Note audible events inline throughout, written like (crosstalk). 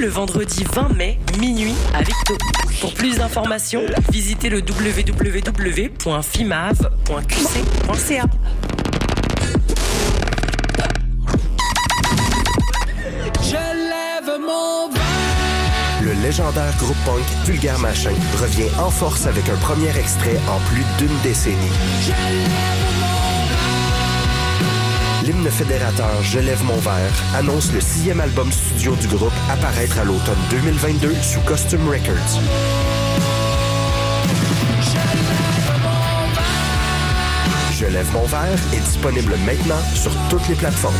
le vendredi 20 mai, minuit, à Victo. Pour plus d'informations, visitez le www.fimav.qc.ca. Le légendaire groupe punk Vulgaire Machin revient en force avec un premier extrait en plus d'une décennie. L'hymne fédérateur Je lève mon verre annonce le sixième album studio du groupe apparaître à l'automne 2022 sous Costume Records. Je lève mon verre est disponible maintenant sur toutes les plateformes.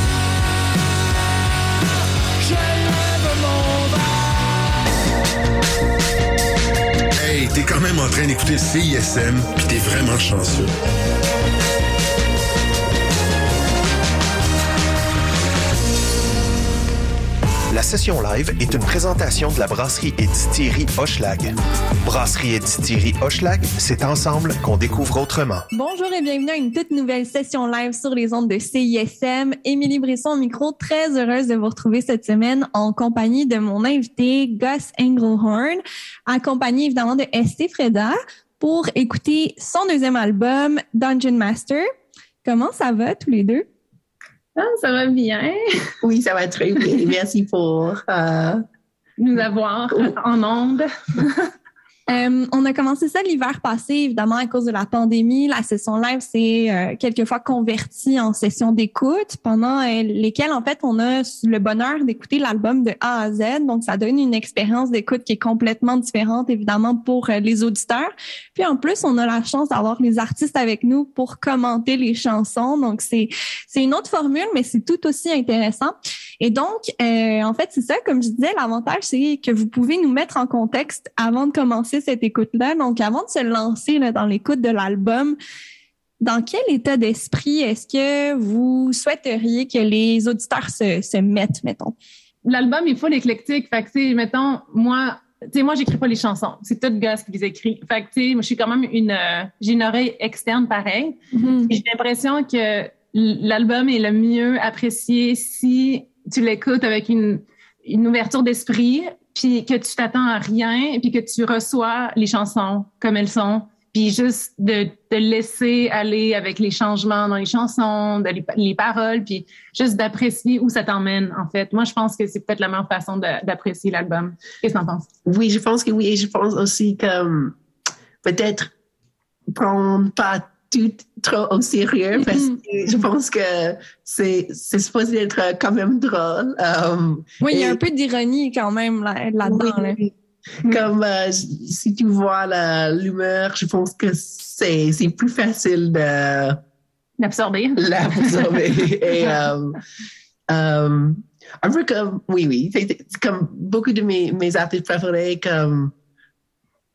Hey, t'es quand même en train d'écouter CISM, puis t'es vraiment chanceux. La session live est une présentation de la brasserie et distillerie Hochelag. Brasserie et distillerie Hochelag, c'est ensemble qu'on découvre autrement. Bonjour et bienvenue à une toute nouvelle session live sur les ondes de CISM. Émilie Brisson au micro, très heureuse de vous retrouver cette semaine en compagnie de mon invité Gus Englehorn, accompagné évidemment de ST Freda pour écouter son deuxième album Dungeon Master. Comment ça va tous les deux? Ah, ça va bien. (laughs) Oui, ça va très bien. Merci pour euh, nous avoir en ondes. (laughs) Euh, on a commencé ça l'hiver passé, évidemment, à cause de la pandémie. La session live s'est euh, quelquefois convertie en session d'écoute, pendant euh, lesquelles, en fait, on a le bonheur d'écouter l'album de A à Z. Donc, ça donne une expérience d'écoute qui est complètement différente, évidemment, pour euh, les auditeurs. Puis, en plus, on a la chance d'avoir les artistes avec nous pour commenter les chansons. Donc, c'est c'est une autre formule, mais c'est tout aussi intéressant. Et donc, euh, en fait, c'est ça, comme je disais, l'avantage, c'est que vous pouvez nous mettre en contexte avant de commencer cette écoute-là. Donc, avant de se lancer là, dans l'écoute de l'album, dans quel état d'esprit est-ce que vous souhaiteriez que les auditeurs se, se mettent, mettons? L'album est full éclectique. Fait que, tu mettons, moi, tu sais, moi, j'écris pas les chansons. C'est tout Gus qui les écrit. Fait que, tu sais, moi, je suis quand même une, euh, j'ai une oreille externe pareil. Mhm. Et J'ai l'impression que l'album est le mieux apprécié si tu l'écoutes avec une, ouverture d'esprit, puis que tu t'attends à rien, puis que tu reçois les chansons comme elles sont, puis juste de te laisser aller avec les changements dans les chansons, les, les paroles, puis juste d'apprécier où ça t'emmène, en fait. Moi, je pense que c'est peut-être la meilleure façon d'apprécier l'album. Qu'est-ce que t'en penses? Oui, je pense que oui. Et je pense aussi que peut-être prendre pas tout trop au sérieux parce que je pense que c'est c'est supposé être quand même drôle. Um, Oui, il y a un peu d'ironie quand même là- là-dedans. là. oui, Comme euh, si tu vois la- l'humeur, je pense que c'est c'est plus facile de D'absorber. l'absorber. (laughs) Et um, um, un peu comme, oui, oui, c'est c'est comme beaucoup de mes, mes artistes préférés, comme,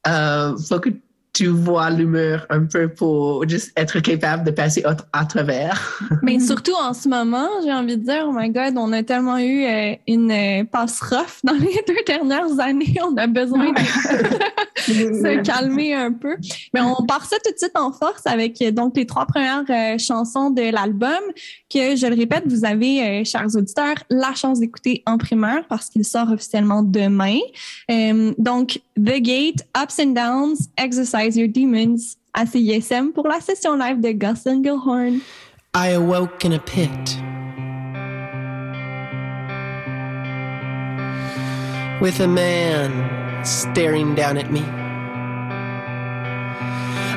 euh, faut que tu vois l'humeur un peu pour juste être capable de passer à, travers. (laughs) Mais surtout en ce moment, j'ai envie de dire, oh my God, on a tellement eu euh, une euh, passe rough dans les (laughs) deux dernières années. On a besoin de (laughs) se calmer un peu. Mais on part ça tout de suite en force avec euh, donc les trois premières euh, chansons de l'album que, je le répète, vous avez, chers auditeurs, la chance d'écouter en primeur parce qu'il sort officiellement demain. Donc, The Gate, Ups and Downs, Exercise Your Demons à CISM pour la session live de Gus Engelhorn. I awoke in a pit with a man staring down at me,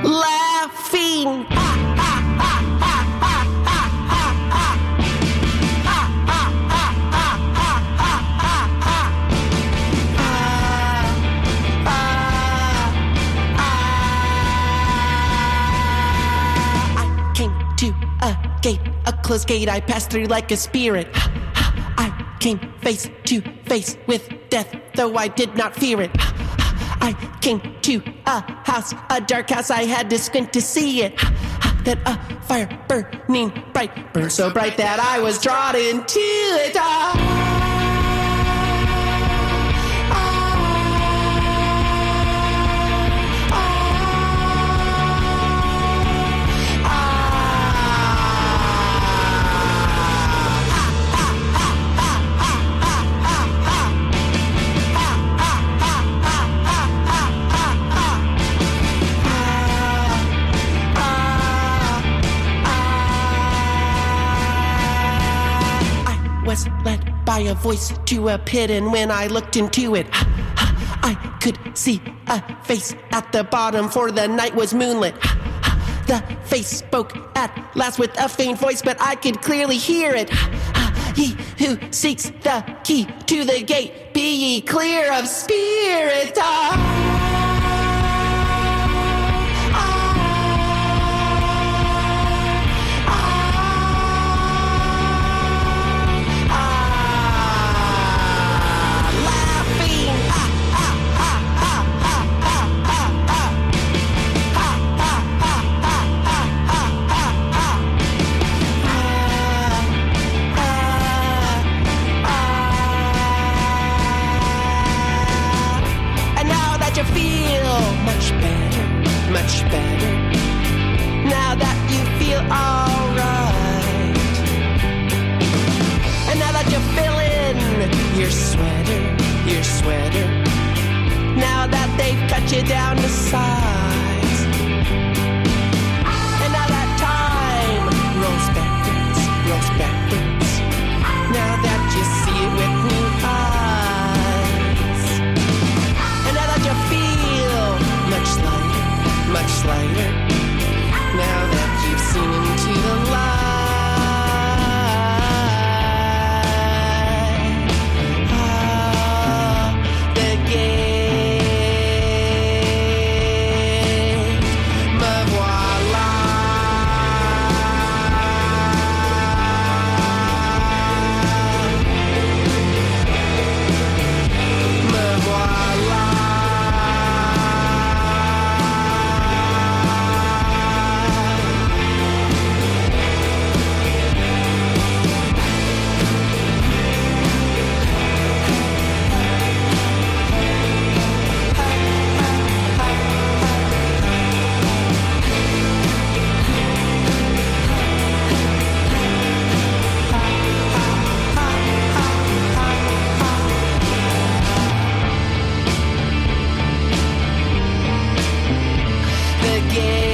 laughing. Ah! Gate, a closed gate I passed through like a spirit. I came face to face with death, though I did not fear it. I came to a house, a dark house, I had to squint to see it. That a fire burning bright, burned so bright that I was drawn into it. Hit a voice to a pit, and when I looked into it, I could see a face at the bottom, for the night was moonlit. The face spoke at last with a faint voice, but I could clearly hear it. He who seeks the key to the gate, be ye clear of spirits. Ah! again.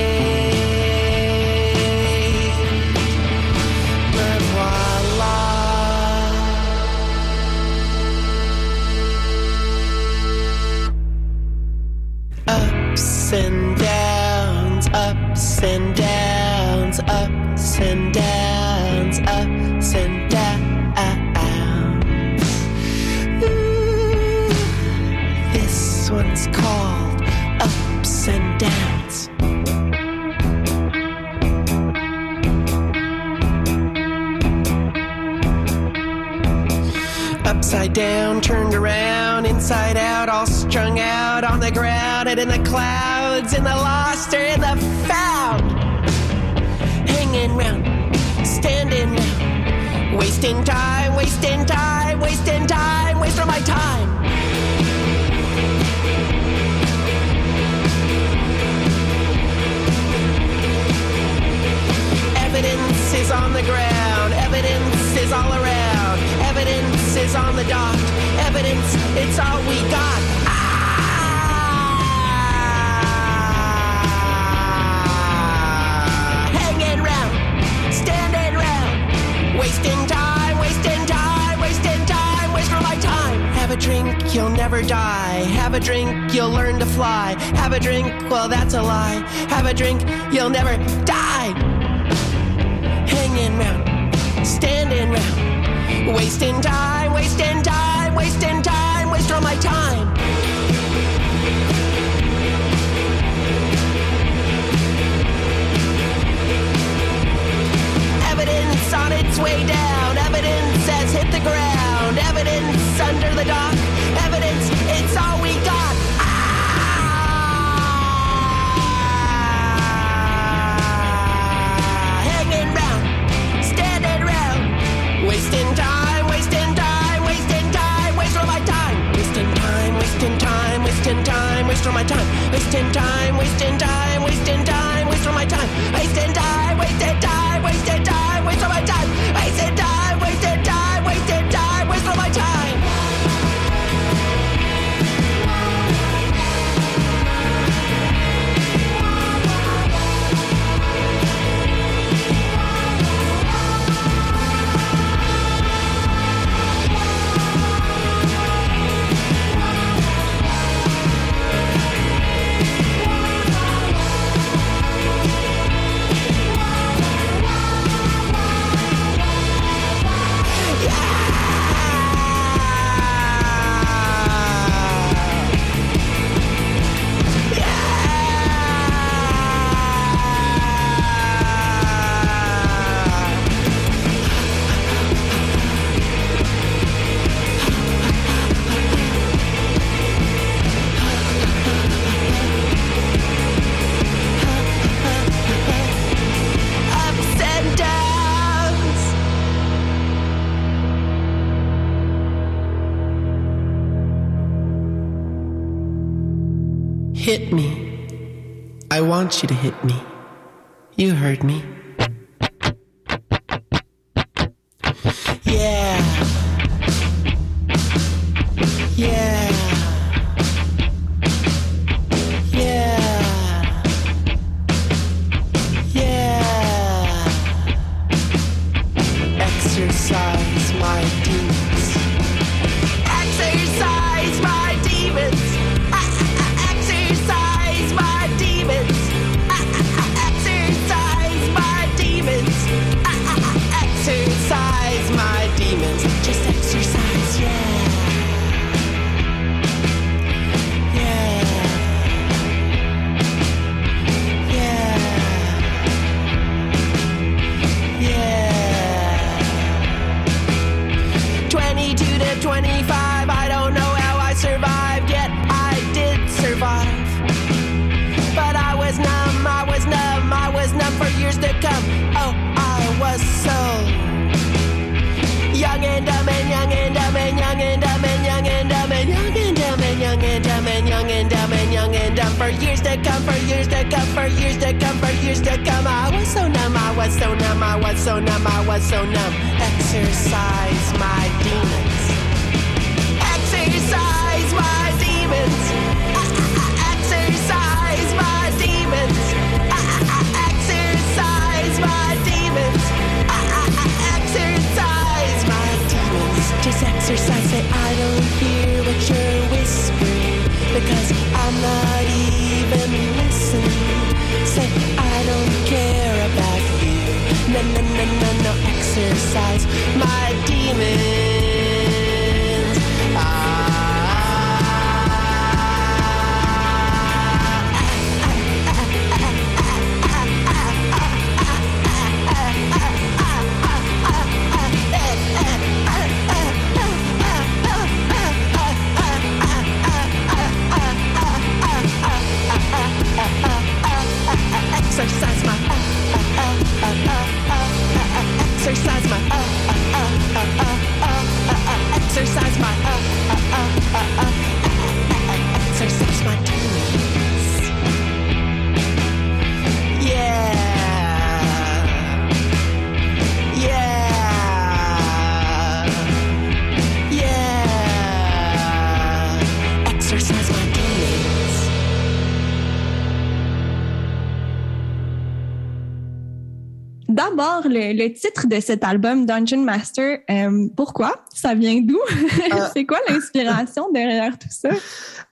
D'abord, le, le titre de cet album, Dungeon Master, euh, pourquoi? Ça vient d'où? (laughs) C'est quoi l'inspiration derrière tout ça?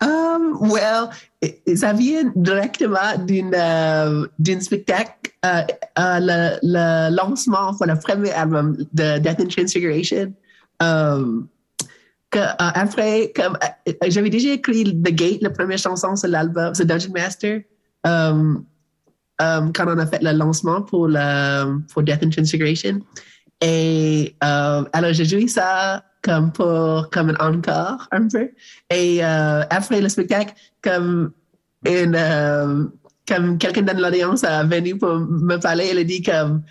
Um, well, ça vient directement d'une euh, d'un spectacle, euh, euh, le, le lancement pour le premier album de Death and Transfiguration. Um, que, euh, après, comme euh, j'avais déjà écrit The Gate, la première chanson sur l'album, sur Dungeon Master. Um, um, quand on a fait le lancement pour, le, pour Death and Transfiguration. Et euh, alors, j'ai joué ça comme pour comme un encore un peu. Et euh, après le spectacle, comme, une, euh, comme quelqu'un dans l'audience a venu pour me parler, il a dit comme,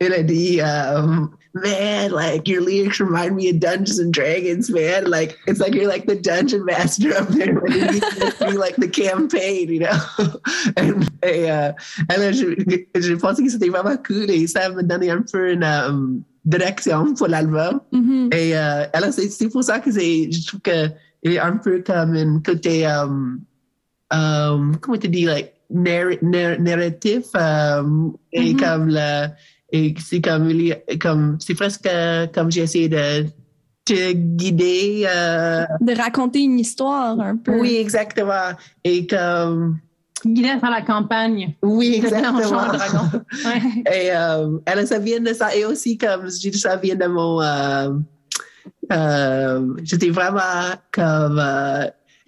il a dit, um, man, like your lyrics remind me of Dungeons and Dragons, man. Like it's like you're like the dungeon master up there, and you just be like the campaign, you know. (laughs) and, et, euh, alors, je, je pensais que c'était vraiment cool et ça me donnait un peu une um, direction pour l'album. Mhm. Et euh, alors, c'est c'est pour ça que c'est, je trouve que il est un peu comme un côté, um, um, comment tu dis, like, narr narr- narratif, um, et Mhm. comme le, et c'est comme, comme, c'est presque comme j'ai essayé de te guider, euh, De raconter une histoire un peu. oui, exactement. Et comme, Guidé à la campagne. oui, exactement. Ouais. (laughs) Et euh, alors, ça vient de ça. Et aussi, comme je dis, ça vient de mon. euh, euh, J'étais vraiment comme.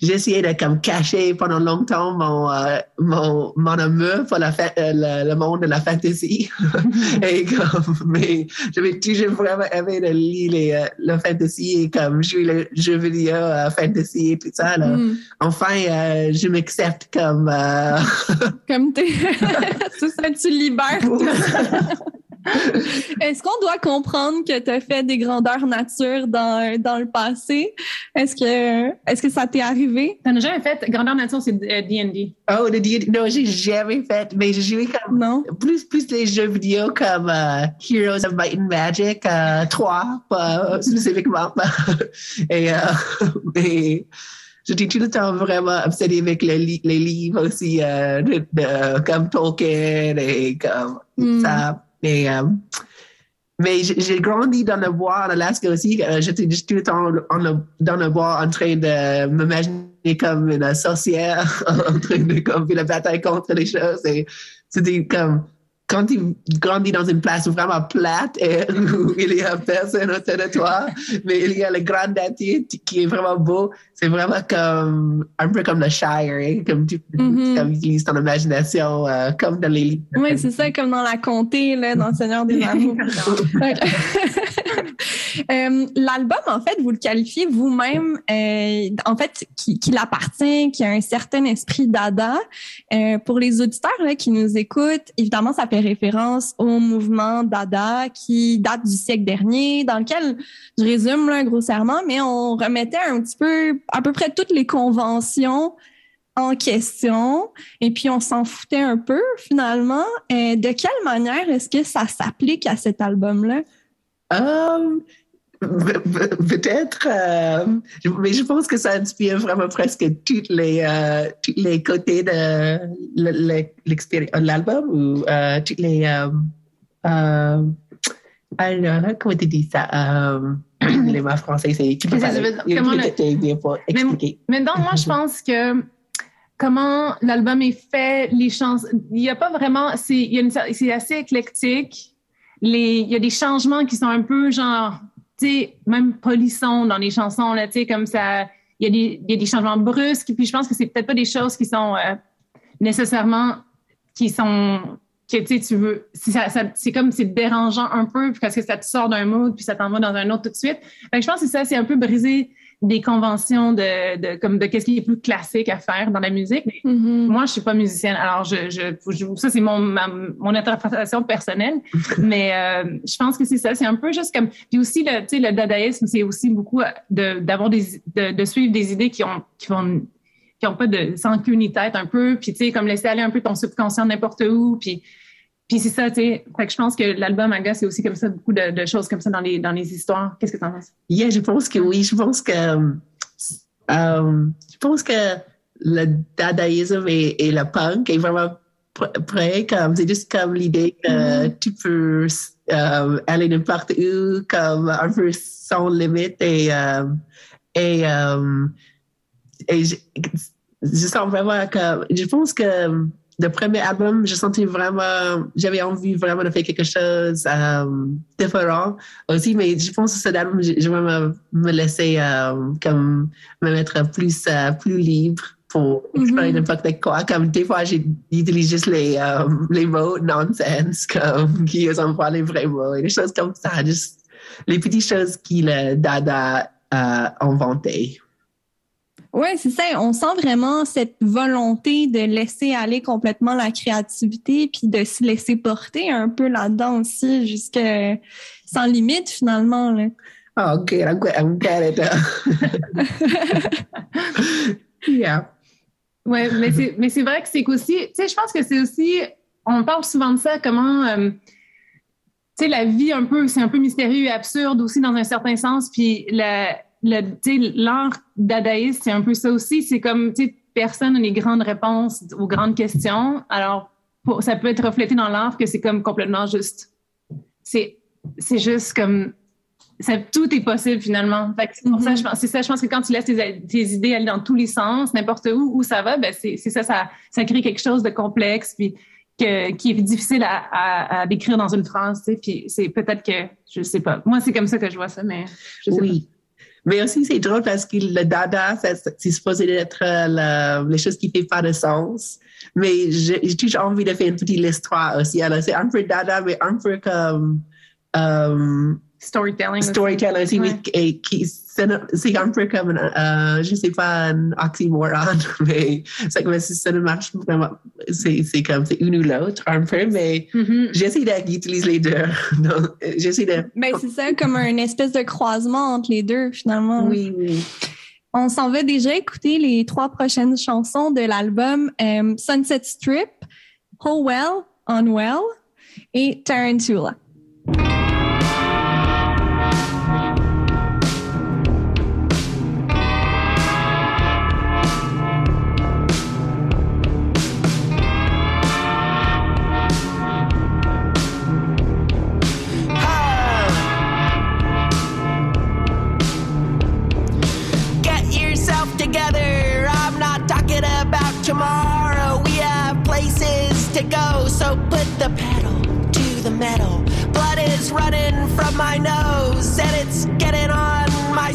J'ai essayé de comme cacher pendant longtemps mon, euh, mon, mon amour pour la euh, le, le monde de la fantasy. (laughs) et comme, mais j'avais toujours vraiment aimé de lire les, euh, le fantasy et comme jouer les jeux vidéo euh, fantasy et tout ça. Là. Mm. Enfin, euh, je m'accepte comme. euh, (laughs) Comme t'es. (laughs) ça, tu libères. Est-ce qu'on doit comprendre que tu as fait des grandeurs nature dans, dans le passé? Est-ce que, est-ce que ça t'est arrivé? T'en as jamais fait? Grandeur nature, c'est euh, D&D. Oh, le D&D, non, j'ai jamais fait, mais j'ai joué comme Non? plus plus les jeux vidéo comme euh, Heroes of Might and Magic euh, 3 pas spécifiquement (laughs) et, euh, (laughs) et j'étais tout le temps vraiment obsédée avec les, li- les livres aussi euh, de, de- comme Tolkien et comme Hmm. ça et euh, mais j'ai grandi dans le bois en Alaska aussi. Euh, J'étais juste tout le temps dans le bois en train de m'imaginer comme une sorcière (laughs) en train de comme, faire la bataille contre les choses. C'était comme quand tu grandis dans une place vraiment plate et où il y a personne autour de toi, mais il y a le grand nature qui est vraiment beau, c'est vraiment comme un peu comme le Shire, hein, comme tu utilises ton imagination euh, comme dans les. Oui, c'est ça, comme dans la comté, là, dans le Seigneur des Anneaux. (laughs) (laughs) (laughs) Euh, L'album, en fait, vous le qualifiez vous-même, euh, en fait, qui, qui l'appartient, qui a un certain esprit dada. Euh, pour les auditeurs là, qui nous écoutent, évidemment, ça fait référence au mouvement dada qui date du siècle dernier, dans lequel, je résume là, grossièrement, mais on remettait un petit peu, à peu près toutes les conventions en question et puis on s'en foutait un peu finalement. Euh, de quelle manière est-ce que ça s'applique à cet album-là? Euh, pe- pe- Peut-être, euh, mais je pense que ça inspire vraiment presque tous les, euh, tous les côtés de l'album ou euh, tous les. Alors, comment tu dis ça? (clears throat) Les mots français, c'est. Tu peux? Comment le- pour expliquer. Mais donc, moi, je pense que comment l'album est fait, les chansons, il n'y a pas vraiment, c'est assez éclectique. Il y a des changements qui sont un peu genre, tu sais, même polissons dans les chansons, là, tu sais, comme ça, il y, a des, il y a des changements brusques, puis je pense que c'est peut-être pas des choses qui sont euh, nécessairement, qui sont, que tu sais, tu veux, ça, ça- c'est comme, c'est dérangeant un peu, parce que ça te sort d'un mood, puis ça t'envoie dans un autre tout de suite. Fait que je pense que ça, c'est un peu briser des conventions de, de comme de qu'est-ce qui est plus classique à faire dans la musique. Mais Mm-hmm. moi, je suis pas musicienne, alors je, je, je- ça c'est mon ma- mon interprétation personnelle. (laughs) mais euh, je pense que c'est ça, c'est un peu juste comme puis aussi le tu sais le dadaïsme, c'est aussi beaucoup de d'avoir des de, de suivre des idées qui ont qui vont qui ont pas de sans queue ni tête un peu, puis tu sais comme laisser aller un peu ton subconscient n'importe où, puis puis c'est ça, tu sais. Fait que je pense que l'album Aga, c'est aussi comme ça, beaucoup de, de choses comme ça dans les, dans les histoires. Qu'est-ce que tu en penses? Yeah, je pense que oui. Je pense que, euh, euh, je pense que le dadaïsme et, et le punk est vraiment pr- prêt. Comme, c'est juste comme l'idée que tu peux euh, aller n'importe où, comme un peu sans limite et, euh, et, et je, je sens vraiment que, je pense que le premier album, je sentais vraiment, j'avais envie vraiment de faire quelque chose euh, différent aussi, mais je pense que cet album, je, vais me, me laisser euh, comme me mettre plus, euh, plus libre pour explorer n'importe quoi. Comme des fois, j'utilise juste les, euh, les mots nonsense, comme qui sont pas les vrais mots, et des choses comme ça, juste les petites choses qu'il a Dada a inventées. Oui, c'est ça. On sent vraiment cette volonté de laisser aller complètement la créativité puis de se laisser porter un peu là-dedans aussi, jusque sans limite finalement. Là. Oh, good. I'm glad, I'm glad it. Yeah. Ouais, mais c'est mais c'est vrai que c'est qu'aussi, tu sais, je pense que c'est aussi, on parle souvent de ça, comment, euh, tu sais, la vie un peu, c'est un peu mystérieux et absurde aussi dans un certain sens, puis la, l'art dadaïste, c'est un peu ça aussi, c'est comme, tu sais, personne n'a les grandes réponses aux grandes questions, alors pour, ça peut être reflété dans l'art que c'est comme complètement juste, c'est c'est juste comme ça, tout est possible finalement. C'est pour ça, je pense, c'est ça, je pense que quand tu laisses tes, tes idées aller dans tous les sens, n'importe où, où ça va, ben c'est, ça, ça, ça crée quelque chose de complexe, puis que, qui est difficile à, à, à décrire dans une phrase, tu sais, puis c'est peut-être que, je sais pas. Moi, c'est comme ça que je vois ça, mais je sais Oui. Mais aussi, c'est drôle parce que le dada, c'est supposé être euh, la- les choses qui ne font pas de sens. Mais j'ai toujours envie de faire une petite histoire aussi. Alors, c'est un peu dada, mais un peu comme euh, Storytelling. aussi. storytelling aussi. Ouais. mais qui- C'est un peu comme, euh, je ne sais pas, un oxymoron, (laughs) mais c'est comme si ça ne marche vraiment c'est comme c'est une ou l'autre un peu, mais Mhm. j'essaie d'utiliser les deux. (laughs) J'essaie de. Ben, c'est ça, comme un espèce de croisement entre les deux, finalement. Oui, oui. On s'en va déjà écouter les trois prochaines chansons de l'album euh, Sunset Strip, Whole Well, Unwell et Tarantula.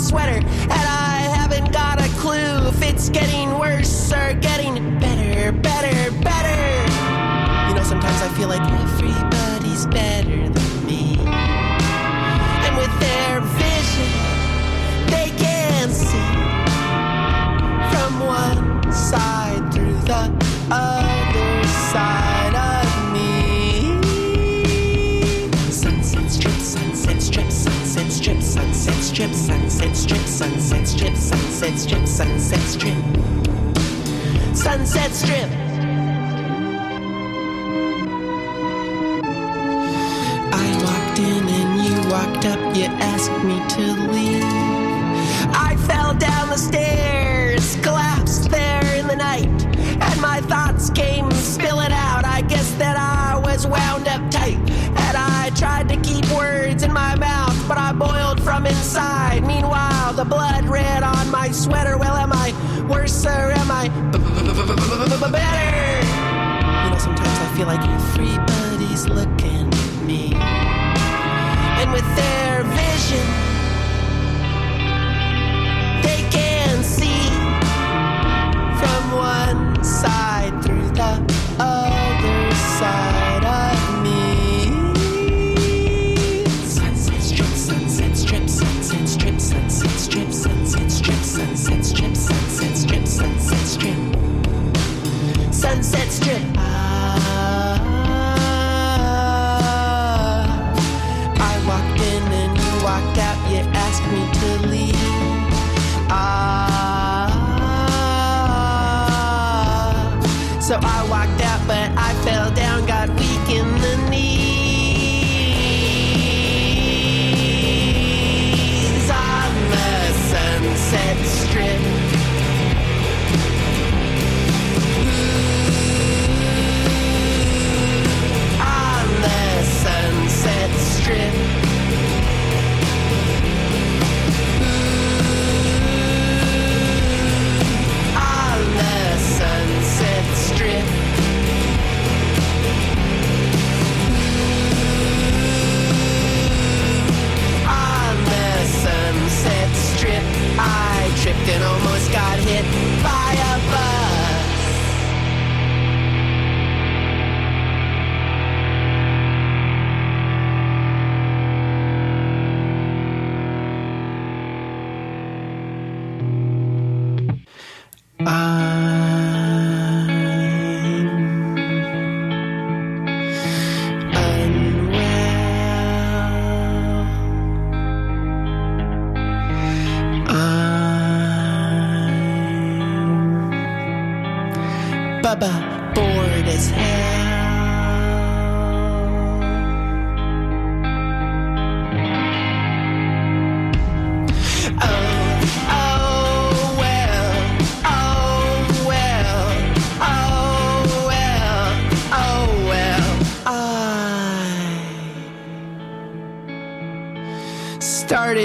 Sweater. And I haven't got a clue if it's getting worse or getting better, better, better. You know, sometimes I feel like everybody's better than me. And with their vision, they can see from one side through the other side of me. Sunset strip, sunset strip, sunset strip, sunset strip, sunset strip, sunset strip, sunset strip, sunset strip, sunset strip. I walked in and you walked up, you asked me to leave. I fell down the stairs, but I boiled from inside. Meanwhile, the blood red on my sweater. Well, am I worse or am I better? You know, sometimes I feel like everybody's looking at me, and with their vision they can sunset strip. And almost got hit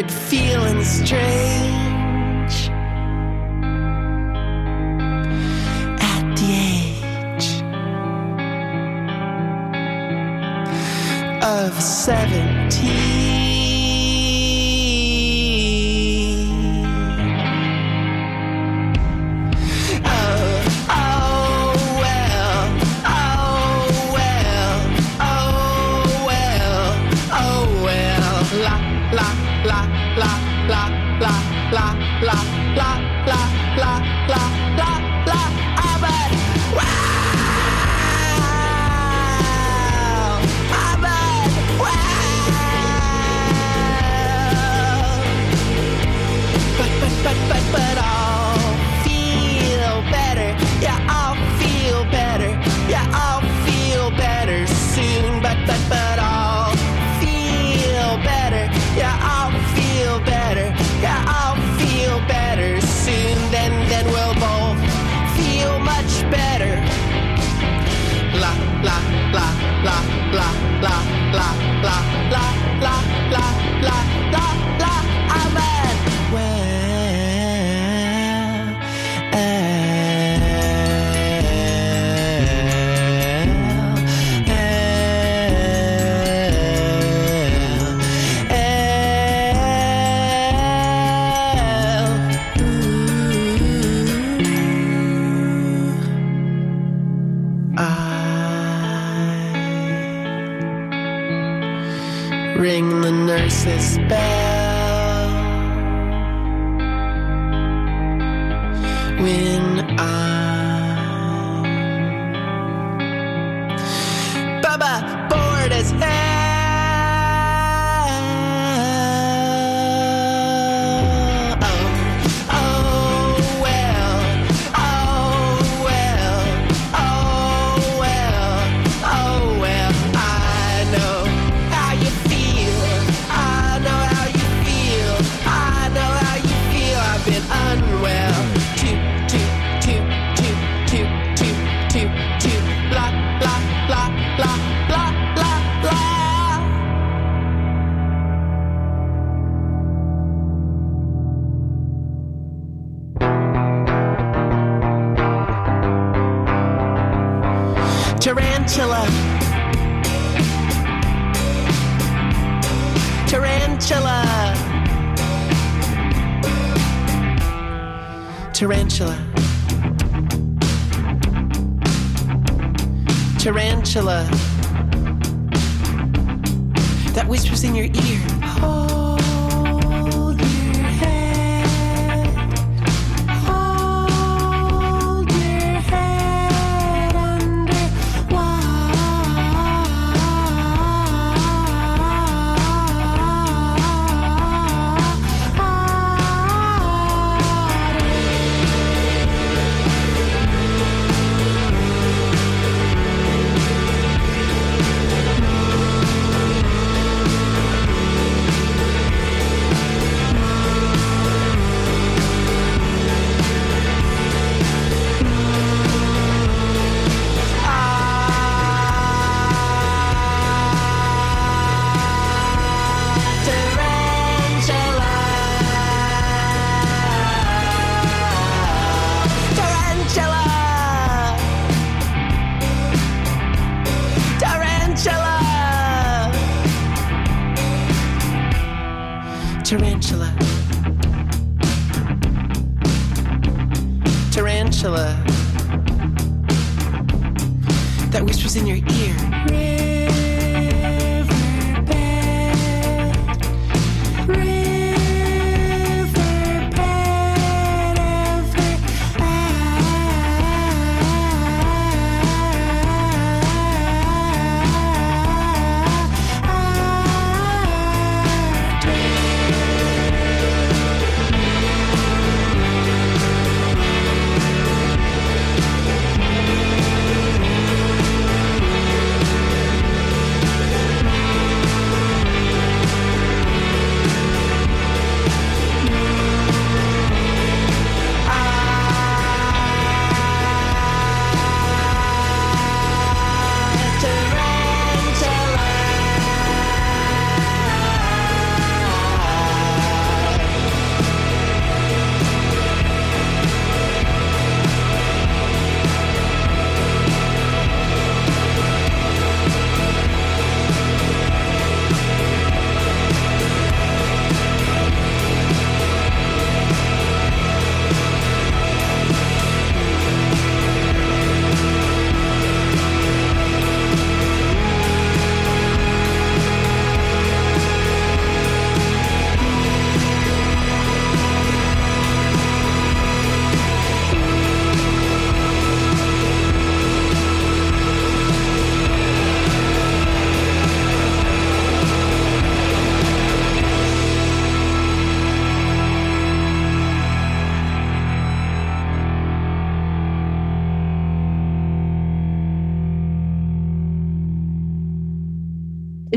mid-feet.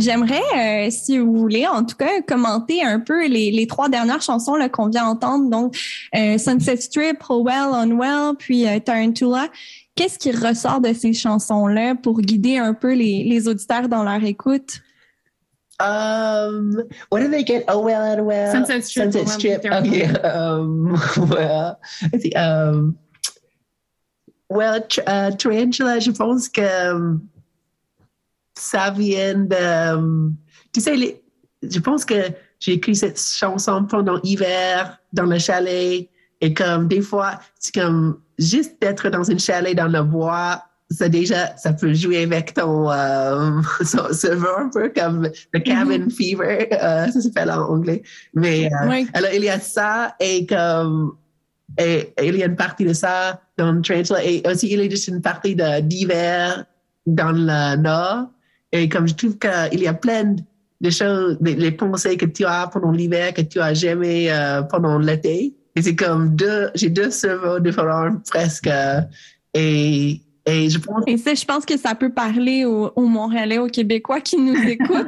J'aimerais, euh, si vous voulez, en tout cas, commenter un peu les, les trois dernières chansons qu'on vient entendre. Donc, euh, Sunset Strip, Howell, Unwell, puis euh, Tarantula. Qu'est-ce qui ressort de ces chansons-là pour guider un peu les, les auditeurs dans leur écoute? Um, what did they get? Oh well and well. Sunset Strip, Sunset well, Strip. Okay. (laughs) Um, well, I think, um, well, uh, Tarantula, je pense que um, ça vient de, um, tu sais, les, je pense que j'ai écrit cette chanson pendant l'hiver dans le chalet et comme des fois, c'est comme juste d'être dans une chalet dans le bois ça déjà, ça peut jouer avec ton euh, (laughs) son cerveau un peu comme le cabin fever, euh, ça s'appelle en anglais. Mais euh, Oui. alors il y a ça et comme et, et il y a une partie de ça dans le Tarantula et aussi il y a juste une partie d'hiver dans le nord et comme je trouve qu'il y a plein de choses, les pensées que tu as pendant l'hiver que tu as jamais euh, pendant l'été. Et c'est comme deux, j'ai deux cerveaux différents presque. et, et je pense Et ça, je pense que ça peut parler aux, aux Montréalais, aux Québécois qui nous écoutent.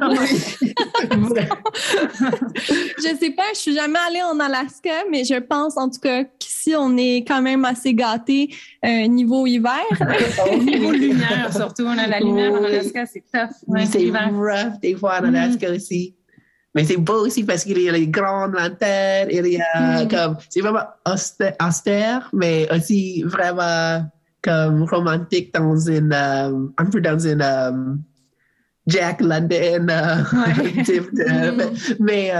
(laughs) (laughs) je sais pas, je suis jamais allée en Alaska, mais je pense en tout cas qu'ici, on est quand même assez gâtés euh, niveau hiver. (laughs) Niveau lumière, surtout. On a la lumière en. Alaska, c'est tough. Oui, c'est rough des fois en Alaska aussi. Mais c'est beau aussi parce qu'il y a les grandes lanternes, il y a Mm. comme, c'est vraiment austère, austère, mais aussi vraiment comme romantique dans une, euh, un peu dans une euh, Jack London euh, Ouais. (laughs) type de- Mm. mais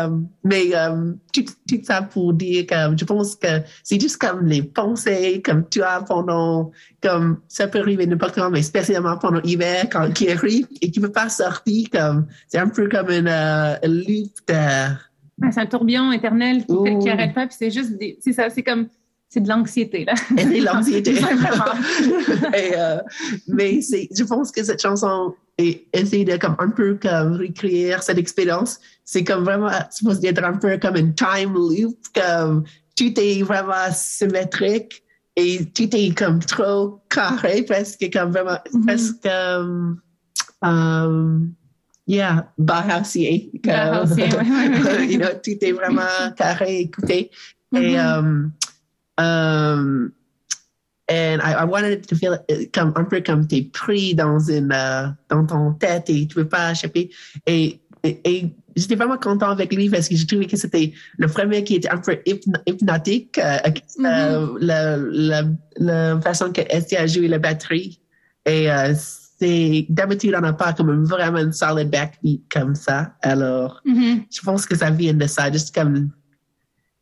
mais tout, tout ça pour dire que je pense que c'est juste comme les pensées comme tu as pendant comme ça peut arriver n'importe quand mais spécialement pendant l'hiver quand qui arrive et tu peux pas sortir comme c'est un peu comme une, euh, une lutte de- c'est un tourbillon éternel qui, fait- qui Ouh. arrête pas, puis c'est juste. C'est ça, c'est comme. C'est de l'anxiété, là. et (laughs) c'est l'anxiété. (laughs) Et, euh, mais c'est je pense que cette chanson et essayer de comme un peu comme recréer cette expérience c'est comme vraiment supposé être un peu comme une time loop comme tout est vraiment symétrique et tout est comme trop carré presque comme vraiment Mhm. presque um, um, yeah Bauhausier comme- Bauhausien, ouais, ouais, ouais. (laughs) you know, tout est vraiment carré écouté et Mhm. um, um, and I, I wanted to feel uh, comme un peu comme t'es pris dans une euh, dans ton tête et tu peux pas échapper et et, et j'étais vraiment content avec lui parce que j'ai trouvé que c'était le premier qui était un peu hypno- hypnotique euh, euh, la, la, la façon que Esty a joué la batterie et euh, c'est d'habitude on n'a pas comme une, vraiment une solid backbeat comme ça alors Mhm. je pense que ça vient de ça, juste comme.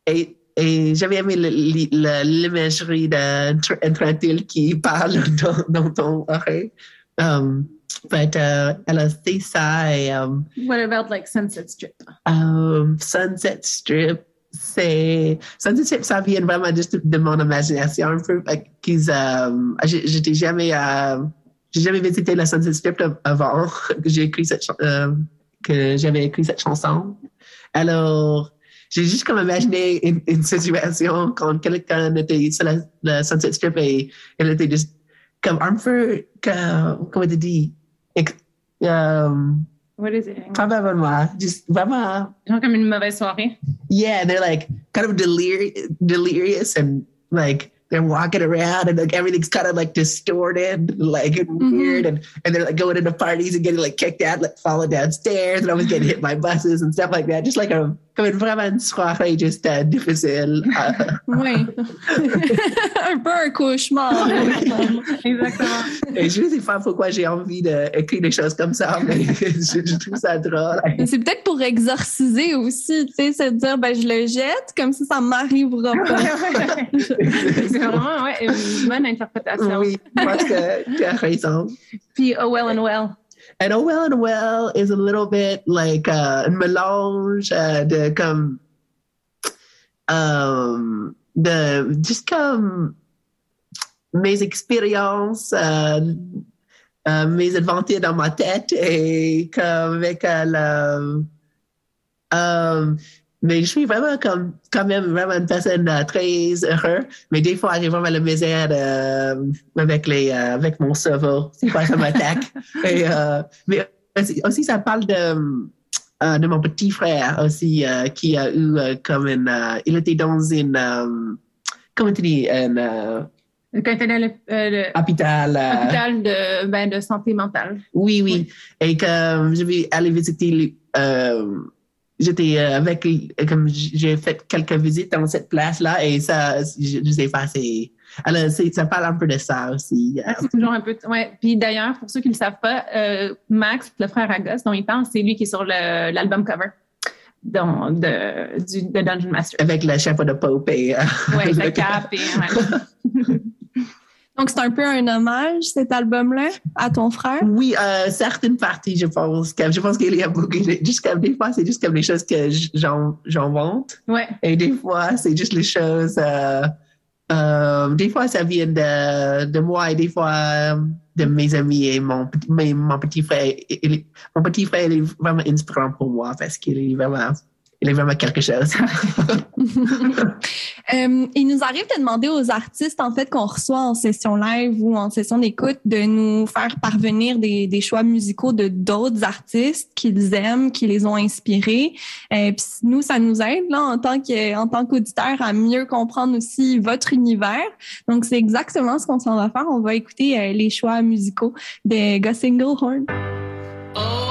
Et, et j'avais aimé l'imagerie d'un qui (laughs) parle dans, dans ton oreille. Um, but, uh, alors, c'est ça. Et, um, What about like Sunset Strip? um, Sunset Strip, c'est. Sunset Strip, ça vient vraiment juste de mon imagination un peu. like, um, J'étais jamais. euh, j'ai jamais visité la Sunset Strip avant que j'ai écrit cette euh, que j'avais écrit cette chanson. Alors, j'ai juste comme imaginé une, une situation quand quelqu'un était sur la, la Sunset Strip et elle était juste comme un peu, comme, comment tu dis, euh, um, What is it? pas vraiment, juste vraiment, Genre comme une mauvaise soirée. yeah, they're like kind of delirious, delirious and like they're walking around and like everything's kind of like distorted, like and Mhm. weird, and and they're like going into parties and getting like kicked out, like falling downstairs, and always getting hit by buses and stuff like that. Just like a comme une vraiment une soirée juste uh, difficile. Uh, Oui. (laughs) un peu un cauchemar. (laughs) Exactement. et je sais pas pourquoi j'ai envie d'écrire des choses comme ça, mais (laughs) je, je trouve ça drôle. C'est peut-être pour exorciser aussi, tu sais, se dire, ben, je le jette, comme ça, ça m'arrivera pas. C'est vraiment (laughs) ouais, une bonne interprétation. Oui, je pense que tu as raison. Puis Oh Well and Well. And Oh Well and Well is a little bit like uh, un mélange uh, de comme um, de juste comme mes expériences, euh, euh, mes aventures dans ma tête et comme avec euh, euh, mais je suis vraiment comme quand même vraiment une personne euh, très heureuse. Mais des fois, j'ai vraiment la misère euh, avec les euh, avec mon cerveau. C'est quoi ça m'attaque. Mais aussi, aussi, ça parle de euh, de mon petit frère aussi euh, qui a eu euh, comme une il était dans une comment tu dis un euh, Quand tu dans le, euh, le hôpital. euh, hôpital de, ben, de santé mentale. oui, oui. Et comme je vais aller visiter, euh, j'étais euh, avec, euh, comme j'ai fait quelques visites dans cette place-là et ça, je, je sais pas, c'est, alors ça parle un peu de ça aussi. Ouais, C'est toujours un peu. Ouais. Puis d'ailleurs, pour ceux qui ne le savent pas, euh, Max, le frère Agos dont il parle, c'est lui qui est sur le- l'album cover de, du, de Dungeon Master. Avec le chapeau de Pope et, euh, Ouais, (laughs) le la cape et. ouais. (laughs) (laughs) Donc, c'est un peu un hommage, cet album-là, à ton frère? Oui, euh, certaines parties, je pense. Je pense qu'il y a beaucoup. Des fois, c'est juste comme les choses que j'en j'invente. Ouais. Et des fois, c'est juste les choses. Euh, euh, des fois, ça vient de, de moi et des fois de mes amis et mon, mon petit frère. Il, mon petit frère il est vraiment inspirant pour moi parce qu'il est vraiment il est vraiment quelque chose. (laughs) euh, il nous arrive de demander aux artistes, en fait, qu'on reçoit en session live ou en session d'écoute, de nous faire parvenir des, des choix musicaux de d'autres artistes qu'ils aiment, qui les ont inspirés. Euh, puis nous, ça nous aide là en tant que en tant qu'auditeur à mieux comprendre aussi votre univers. Donc c'est exactement ce qu'on s'en va faire. On va écouter euh, les choix musicaux de Gus Horn. Oh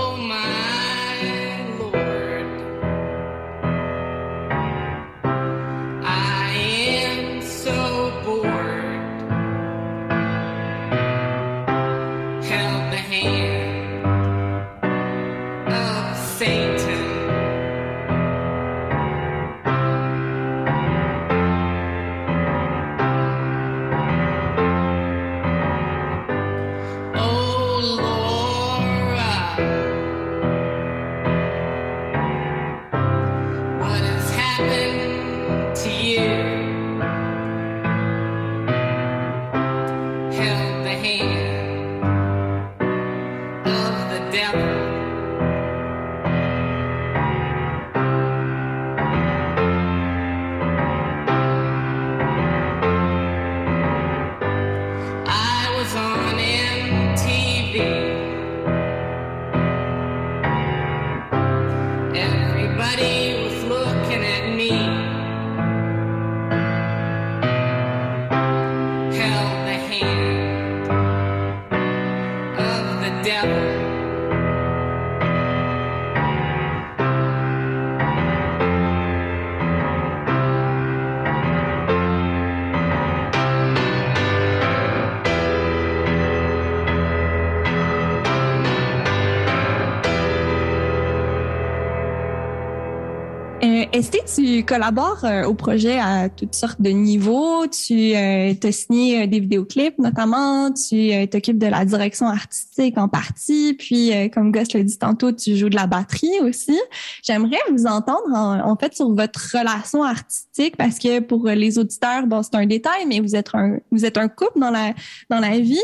Esté, tu collabores euh, au projet à toutes sortes de niveaux? Tu euh, as signé euh, des vidéoclips notamment? Tu euh, t'occupes de la direction artistique en partie? Puis, euh, comme Gus l'a dit tantôt, tu joues de la batterie aussi. J'aimerais vous entendre en, fait sur votre relation artistique parce que pour les auditeurs, bon, c'est un détail, mais vous êtes un vous êtes un couple dans la dans la vie,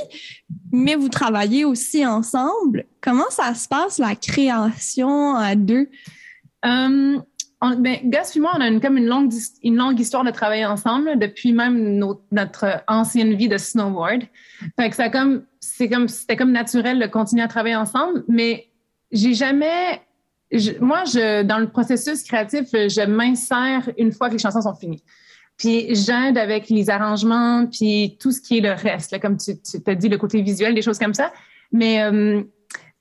mais vous travaillez aussi ensemble. Comment ça se passe la création à deux? On, ben, Gus et moi, on a une, comme une longue, une longue histoire de travailler ensemble depuis même notre ancienne vie de snowboard. Fait que ça comme, c'est comme, c'était comme naturel de continuer à travailler ensemble, mais j'ai jamais, je- moi, je, dans le processus créatif, je m'insère une fois que les chansons sont finies. Puis j'aide avec les arrangements, puis tout ce qui est le reste, là, comme tu, tu t'as dit, le côté visuel, des choses comme ça. Mais euh,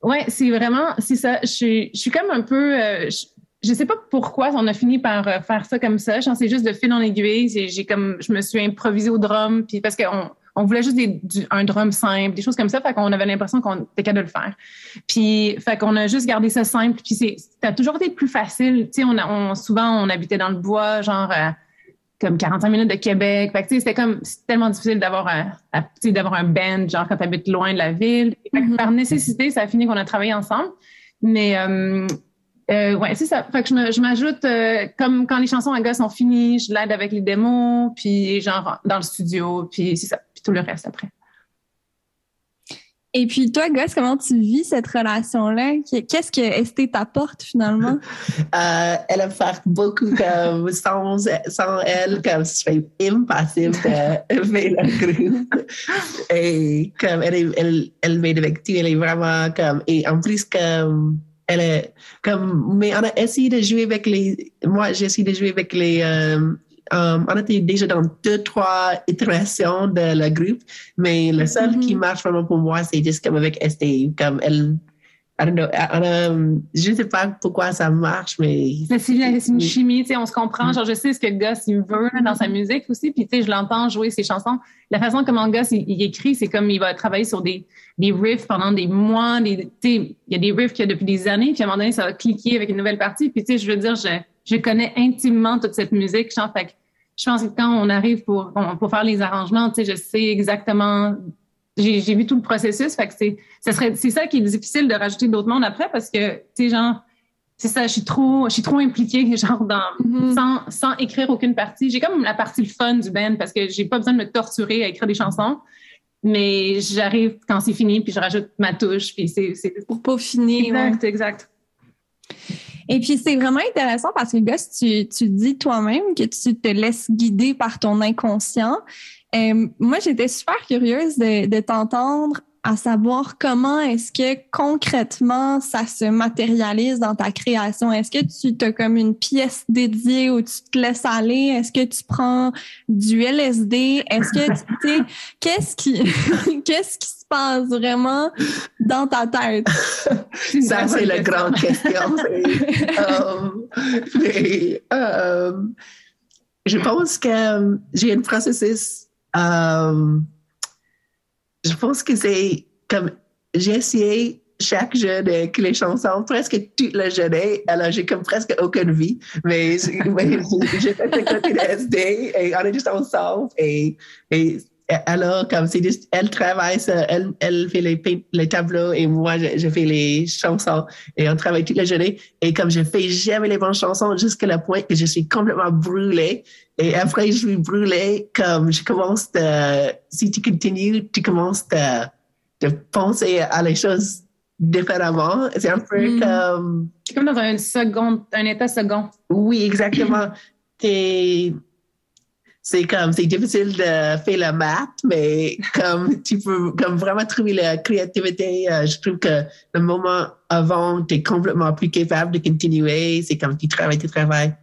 ouais, c'est vraiment, c'est ça. Je suis, je suis comme un peu, euh, je, je sais pas pourquoi on a fini par euh, faire ça comme ça. Je c'est juste de fil en aiguille. J'ai, comme, je me suis improvisée au drum, puis parce qu'on on voulait juste des, du- un drum simple, des choses comme ça. Fait qu'on avait l'impression qu'on était capable de le faire. Puis, fait qu'on a juste gardé ça simple. Puis c'est, ça a toujours été plus facile. Tu sais, on, a- on souvent on habitait dans le bois, genre. euh, comme 45 minutes de Québec. Fait que, tu sais, c'était comme, c'est tellement difficile d'avoir un, sais, d'avoir un band, genre, quand tu habites loin de la ville. Fait que Mhm. Par nécessité, ça a fini qu'on a travaillé ensemble. Mais, euh, euh, ouais, c'est ça. Fait que je m'ajoute, euh, comme quand les chansons à gars sont finies, je l'aide avec les démos, puis genre, dans le studio, puis c'est ça. Puis tout le reste après. Et puis toi, Gus, comment tu vis cette relation-là? Qu'est-ce que Esté t'apporte finalement? (laughs) Euh, elle a fait beaucoup comme sans, sans elle, comme je serais impossible de (laughs) faire le groupe. Et comme elle, est- elle, elle m'aide avec tout, elle est vraiment comme, et en plus comme, elle est comme, mais on a essayé de jouer avec les, moi j'ai essayé de jouer avec les, euh, um, on était déjà dans deux, trois itérations de le groupe, mais le seul Mhm. qui marche vraiment pour moi, c'est juste comme avec ST, comme elle, I don't know, a- je sais pas pourquoi ça marche, mais Mais C'est une chimie, tu sais, on se comprend. Mm. Genre, je sais ce que Gus, il veut là, dans sa musique aussi. Puis, tu sais, je l'entends jouer ses chansons. La façon comment Gus, il, il écrit, c'est comme il va travailler sur des, des riffs pendant des mois. Des, tu sais, il y a des riffs qu'il y a depuis des années. Puis, à un moment donné, ça va cliquer avec une nouvelle partie. Puis, tu sais, je veux dire, je, je connais intimement toute cette musique. Genre, fait que je pense que quand on arrive pour, pour faire les arrangements, tu sais, je sais exactement, j'ai vu tout le processus, fait que c'est, ça serait, c'est ça qui est difficile de rajouter d'autres mondes après parce que, tu sais, genre, c'est ça, je suis trop, je suis trop impliquée, (laughs) genre, dans, Mhm. sans, sans écrire aucune partie. J'ai comme la partie le fun du band parce que j'ai pas besoin de me torturer à écrire des chansons. Mais j'arrive quand c'est fini, puis je rajoute ma touche, puis c'est, Pour peaufiner. ouais. exact, exact. Et puis, c'est vraiment intéressant parce que, tu, tu dis toi-même que tu te laisses guider par ton inconscient. Euh, moi, j'étais super curieuse de, de t'entendre à savoir comment est-ce que concrètement ça se matérialise dans ta création. Est-ce que tu as comme une pièce dédiée où tu te laisses aller? Est-ce que tu prends du LSD? Est-ce que tu sais, (laughs) qu'est-ce qui, (laughs) qu'est-ce qui se passe vraiment dans ta tête? (laughs) Ça, c'est la grande question. C'est, euh, mais, euh, je pense que j'ai un processus. Euh, je pense que c'est comme j'ai essayé chaque journée écrire les chansons, presque toute la journée. Alors, j'ai comme presque aucune vie. Mais, (laughs) j'ai fait un côté de SD et on est juste ensemble. Et, et alors, comme c'est juste, elle travaille, ça, elle, elle fait les, tableaux et moi, je, je fais les chansons et on travaille toute la journée. Et comme je fais jamais les bonnes chansons jusqu'à la point que je suis complètement brûlée. Et après, je suis brûlée, comme je commence de, si tu continues, tu commences de, de penser à les choses différemment. C'est un peu Mm. comme, C'est comme dans un second, un état second. oui, exactement. (clears throat) C'est comme, c'est difficile de faire la maths, mais comme tu peux comme vraiment trouver la créativité. euh, je trouve que le moment avant, tu es complètement plus capable de continuer. C'est comme tu travailles, tu travailles,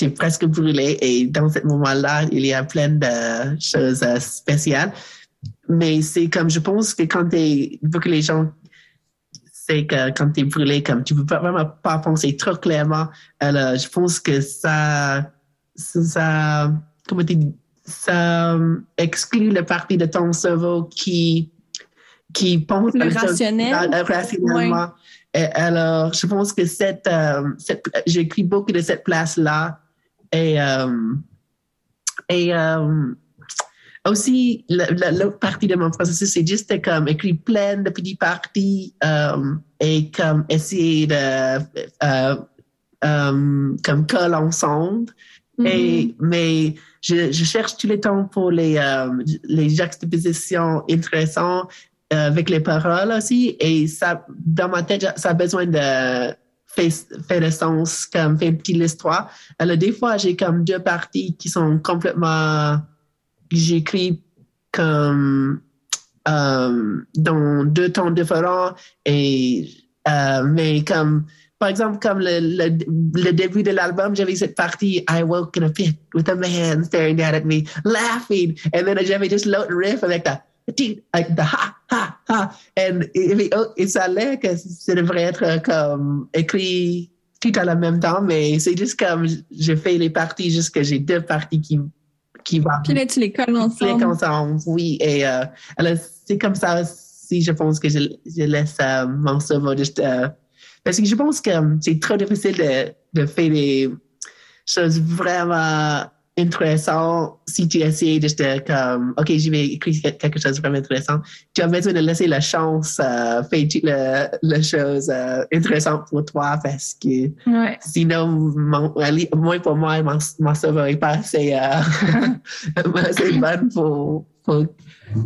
tu es presque brûlé. Et dans ce moment-là, il y a plein de choses euh, spéciales. Mais c'est comme, je pense que quand tu faut que les gens c'est que quand tu es brûlé, comme tu peux pas, vraiment pas penser trop clairement. Alors, je pense que ça, ça, comment tu dis, ça euh, exclut la partie de ton cerveau qui, qui pense ça- rationnel? à- rationnellement. Et alors, je pense que cette, euh, cette j'écris beaucoup de cette place-là. Et, euh, et euh, aussi, la- la- l'autre partie de mon processus, c'est juste comme écrire plein de petites parties euh, et comme essayer de comme coller ensemble. Et, mais je, je cherche tout le temps pour les, les juxtapositions intéressantes avec les paroles aussi. Et ça, dans ma tête, ça a besoin de faire, faire le sens, comme faire une petite histoire. Alors, des fois, j'ai comme deux parties qui sont complètement, j'écris comme euh, dans deux tons différents et euh, mais comme par exemple comme le début de l'album j'avais cette partie I woke in a pit with a man staring down at me laughing and then j'avais juste l'autre riff avec la like the ha ha ha and et, oh, et ça a l'air que ça devrait être comme écrit tout à la même temps mais c'est juste comme je fais les parties juste que j'ai deux parties qui qui vont Puis là, tu les colles les ensemble. oui. Et euh, alors, c'est comme ça si je pense que je, je laisse euh, mon cerveau juste. euh, parce que je pense que euh, c'est trop difficile de, de faire des choses vraiment intéressantes si tu essaies juste de comme, OK, je vais écrire quelque chose de vraiment intéressant. Tu as besoin de laisser la chance euh, faire les, les choses euh, intéressantes pour toi parce que Ouais. Sinon, mon, moi pour moi, mon, mon cerveau pas assez, euh, (laughs) assez bon pour, pour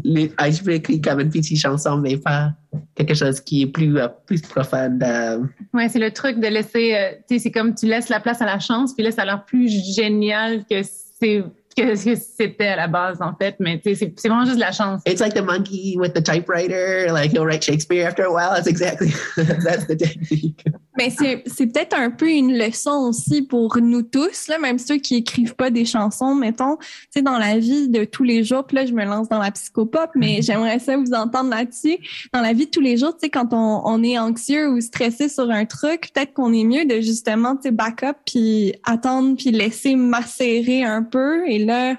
les, ah, je peux écrire comme une petite chanson, mais pas quelque chose qui est plus, euh, plus profond. euh. Ouais, c'est le truc de laisser, euh, tu sais, c'est comme tu laisses la place à la chance, puis là, ça a l'air plus génial que c'est que ce que c'était à la base, en fait. Mais c'est vraiment juste la chance. It's like the monkey with the typewriter, like he'll write Shakespeare after a while. That's exactly, (laughs) that's the technique. Mais c'est c'est peut-être un peu une leçon aussi pour nous tous, là, même ceux qui écrivent pas des chansons, mettons, tu sais, dans la vie de tous les jours. Puis là, je me lance dans la psychopop, mais j'aimerais ça vous entendre là-dessus. Dans la vie de tous les jours, tu sais, quand on, on est anxieux ou stressé sur un truc, peut-être qu'on est mieux de justement, tu sais, back up puis attendre puis laisser macérer un peu. Et là,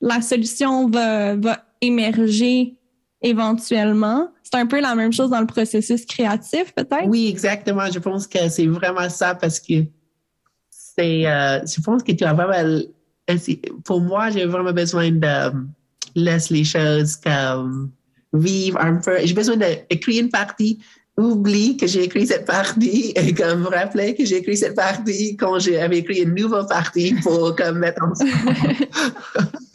la solution va, va émerger éventuellement. C'est un peu la même chose dans le processus créatif, peut-être? Oui, exactement. Je pense que c'est vraiment ça parce que c'est, euh, je pense que tu as vraiment essayer- pour moi, j'ai vraiment besoin de euh, laisser les choses comme vivre un peu. J'ai besoin d'écrire une partie, oublie que j'ai écrit cette partie (laughs) et comme me rappeler que j'ai écrit cette partie quand j'avais écrit une nouvelle partie pour comme mettre ensemble.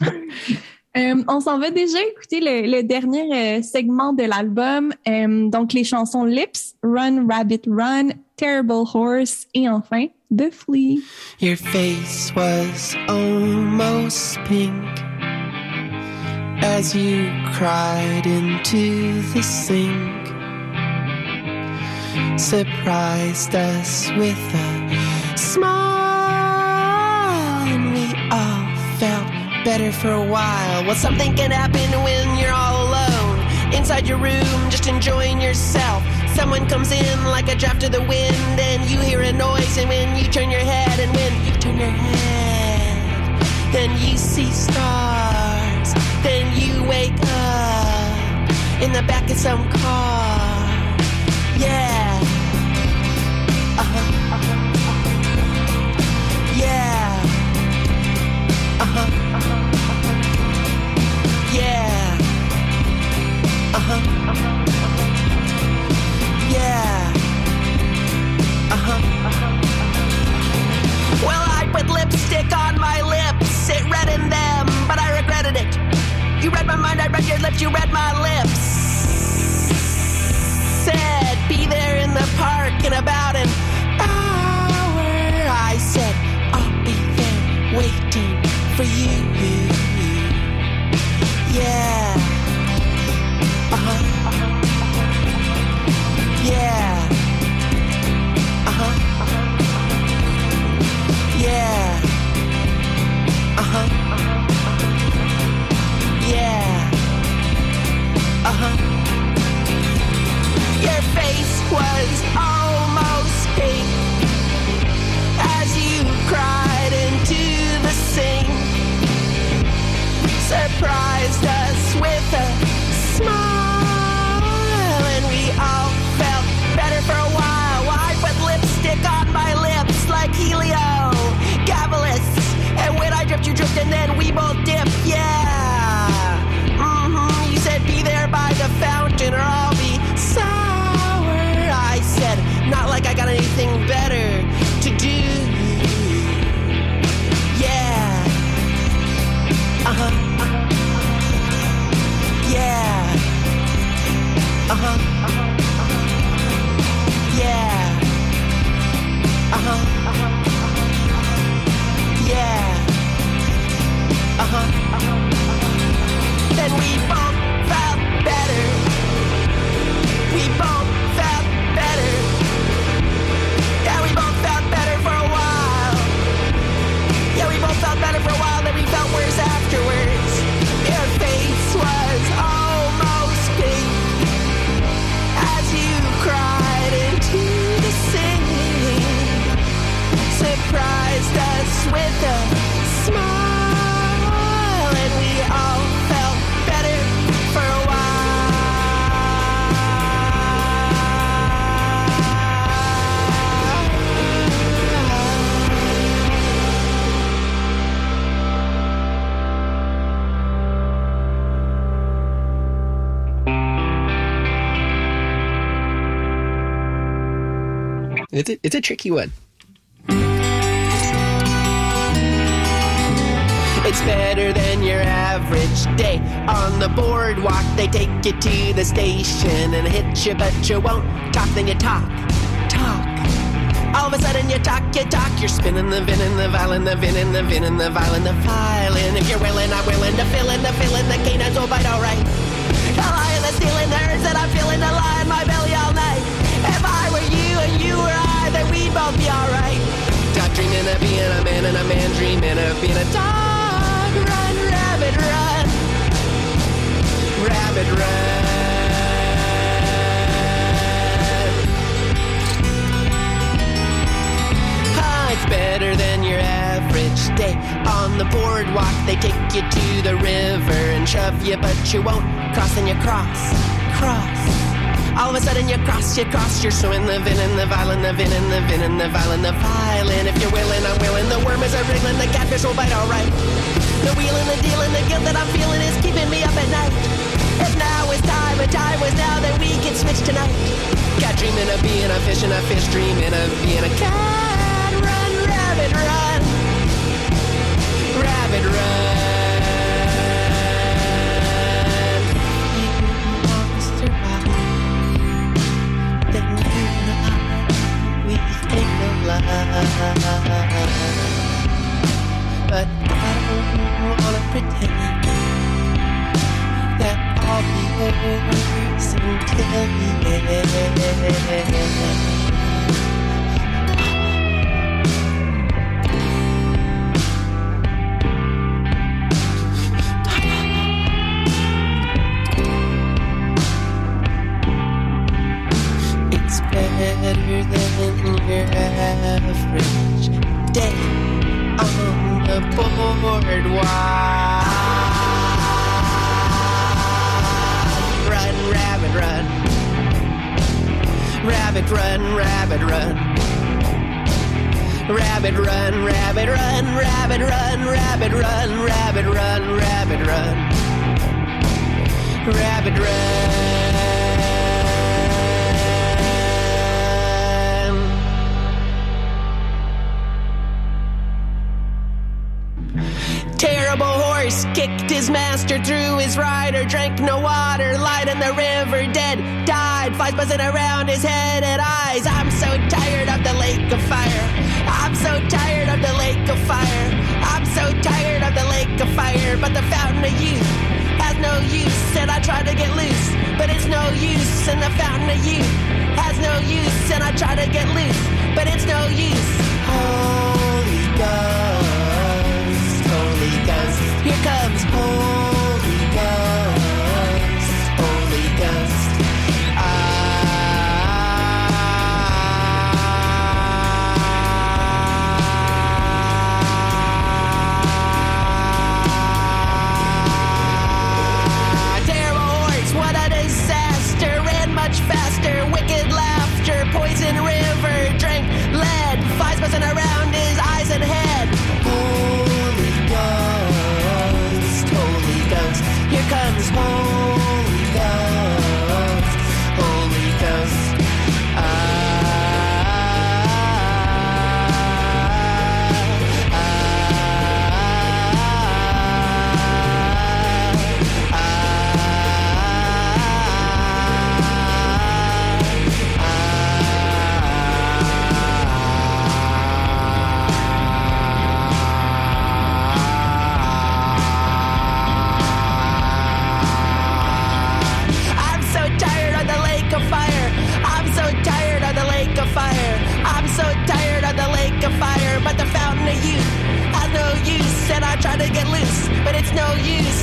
(laughs) Euh, on s'en va déjà écouter le, le dernier euh, segment de l'album, euh, donc les chansons Lips, Run Rabbit Run, Terrible Horse et enfin The Flea. Your face was almost pink as you cried into the sink. Surprised us with a smile, better for a while. Well, something can happen when you're all alone inside your room, just enjoying yourself. Someone comes in like a draft of the wind, and you hear a noise. And when you turn your head, and when you turn your head, then you see stars. Then you wake up in the back of some car. I put lipstick on my lips. It reddened them, but I regretted it. You read my mind, I read your lips, you read my lips. Said, be there in the park in about an hour. I said, I'll be there waiting for you. It's a, tricky one. It's better than your average day. On the boardwalk, they take you to the station and hit you, but you won't talk, then you talk, talk. All of a sudden, you talk, you talk. You're spinning the vin and the violin, the vin and the vin and the violin, the violin. If you're willing, I'm willing to fill in the fill in the canines will bite alright. The lion that's stealing the herds that I'm feeling the lie in my belly we'd both be alright. Dog dreaming of being a man and a man dreaming of being a dog. Run, rabbit, run. Rabbit, run. Ah, it's better than your average day. On the boardwalk, they take you to the river and shove you, but you won't cross and you cross, cross. All of a sudden you cross, you cross, you're swimming the and the violin, the and the and the violin, the violin. If you're willing, I'm willing. The worm is a wriggling, the catfish will bite alright. The wheeling, the dealing, the guilt that I'm feeling is keeping me up at night. If now is time, and time was now, then we can switch tonight. Cat dreaming of being a fish and a fish dreaming of being a cat. Run, rabbit, run. Rabbit, run. But I don't wanna pretend that I'll be yours until the end. Run, rabbit, run. Rabbit, run, rabbit, run. Rabbit, run, rabbit, run, rabbit, run, rabbit, run, rabbit, run, rabbit, run. Rabbit, run. His rider, drank no water, lied in the river, dead, died, flies buzzing around his head and eyes. I'm so tired of the lake of fire. I'm so tired of the lake of fire. I'm so tired of the lake of fire, but the fountain of youth has no use, and I try to get loose, but it's no use, and the fountain of youth has no use, and I try to get loose, but it's no use. Holy Ghost, Holy Ghost, here comes Holy buzzing around his eyes and head. Holy Ghost, Holy Ghost, here comes Holy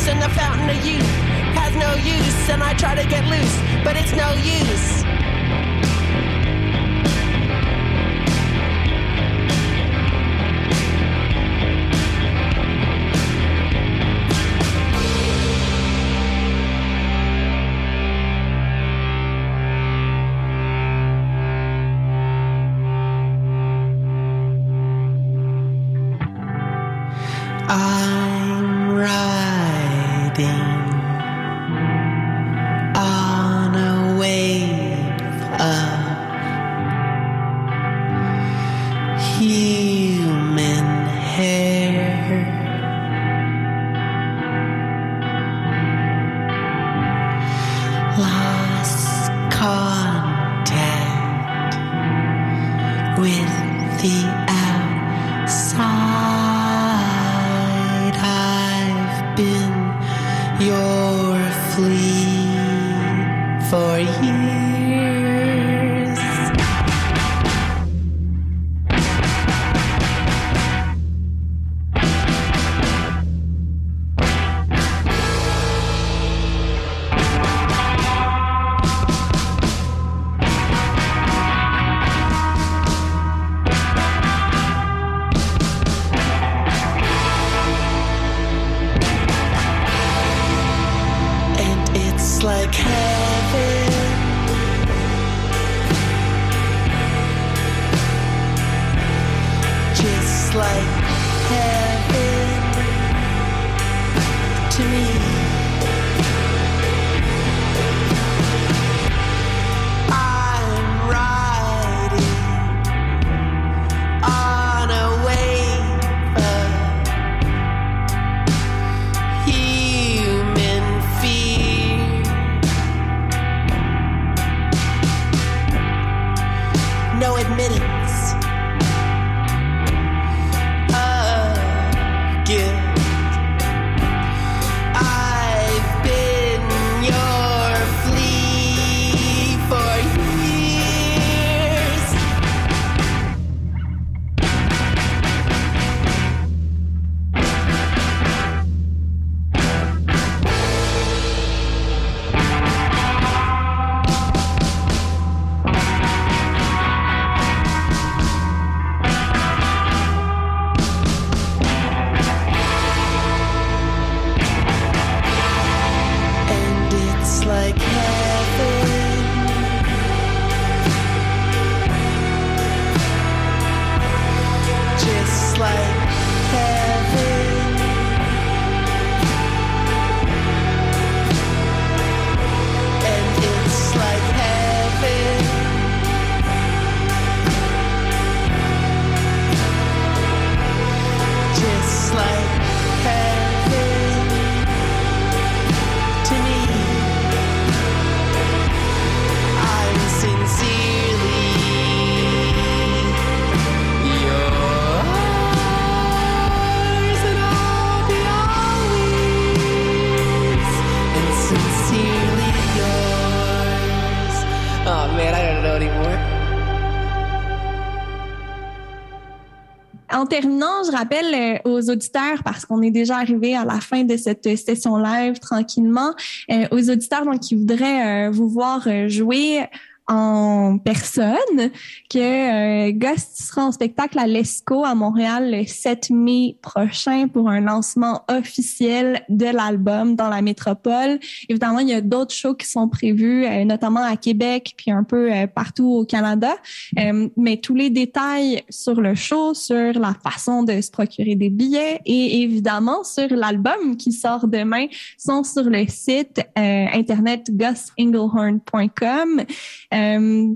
And the fountain of youth has no use, and I try to get loose, but it's no use. Auditeurs, parce qu'on est déjà arrivé à la fin de cette session live tranquillement, euh, aux auditeurs donc, qui voudraient euh, vous voir euh, jouer en personne, que euh, Ghost sera en spectacle à l'ESCO à Montréal le 7 mai prochain pour un lancement officiel de l'album dans la métropole. Évidemment, il y a d'autres shows qui sont prévus, euh, notamment à Québec, puis un peu euh, partout au Canada. Euh, mais tous les détails sur le show, sur la façon de se procurer des billets et évidemment sur l'album qui sort demain sont sur le site euh, internet gusinglehorn.com. Euh,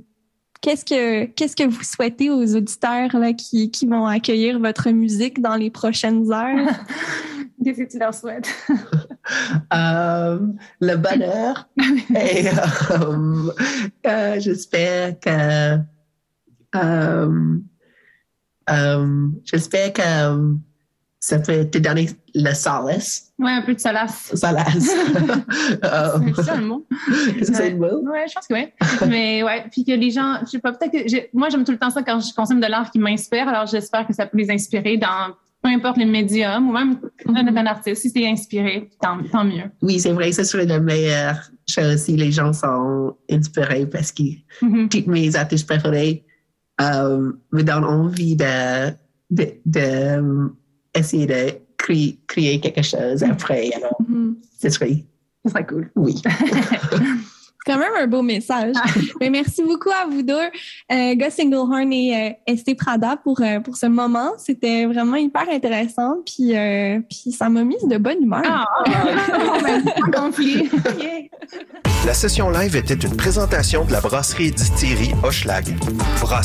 Qu'est-ce que qu'est-ce que vous souhaitez aux auditeurs là, qui, qui vont accueillir votre musique dans les prochaines heures? (laughs) Qu'est-ce que tu leur souhaites? (laughs) Euh, le bonheur. (laughs) Et euh, euh, j'espère que euh, euh, j'espère que ça peut te donner le solace. Ouais, un peu de solace. Solace. (laughs) Euh, C'est ça le mot? Que c'est le mot? Ouais, je pense que oui. Mais ouais, puis que les gens, je sais pas, peut-être que moi j'aime tout le temps ça quand je consomme de l'art qui m'inspire, alors j'espère que ça peut les inspirer dans peu importe les médiums ou même un, un artiste, si c'est inspiré, tant, tant mieux. Oui, c'est vrai, ce serait la meilleure chose si les gens sont inspirés parce que Mhm. toutes mes artistes préférés euh, me donnent envie de, de, de, euh, essayer de créer, créer quelque chose après. Alors, ce serait, Ce serait cool. oui. (laughs) C'est quand même un beau message. (laughs) Mais merci beaucoup à vous deux, euh, Gus Singlehorn et euh, ST Prada, pour, euh, pour ce moment. C'était vraiment hyper intéressant. Puis, euh, puis ça m'a mise de bonne humeur. Ah. (laughs) La session live était une présentation de la brasserie distillerie Hochelag. Brasserie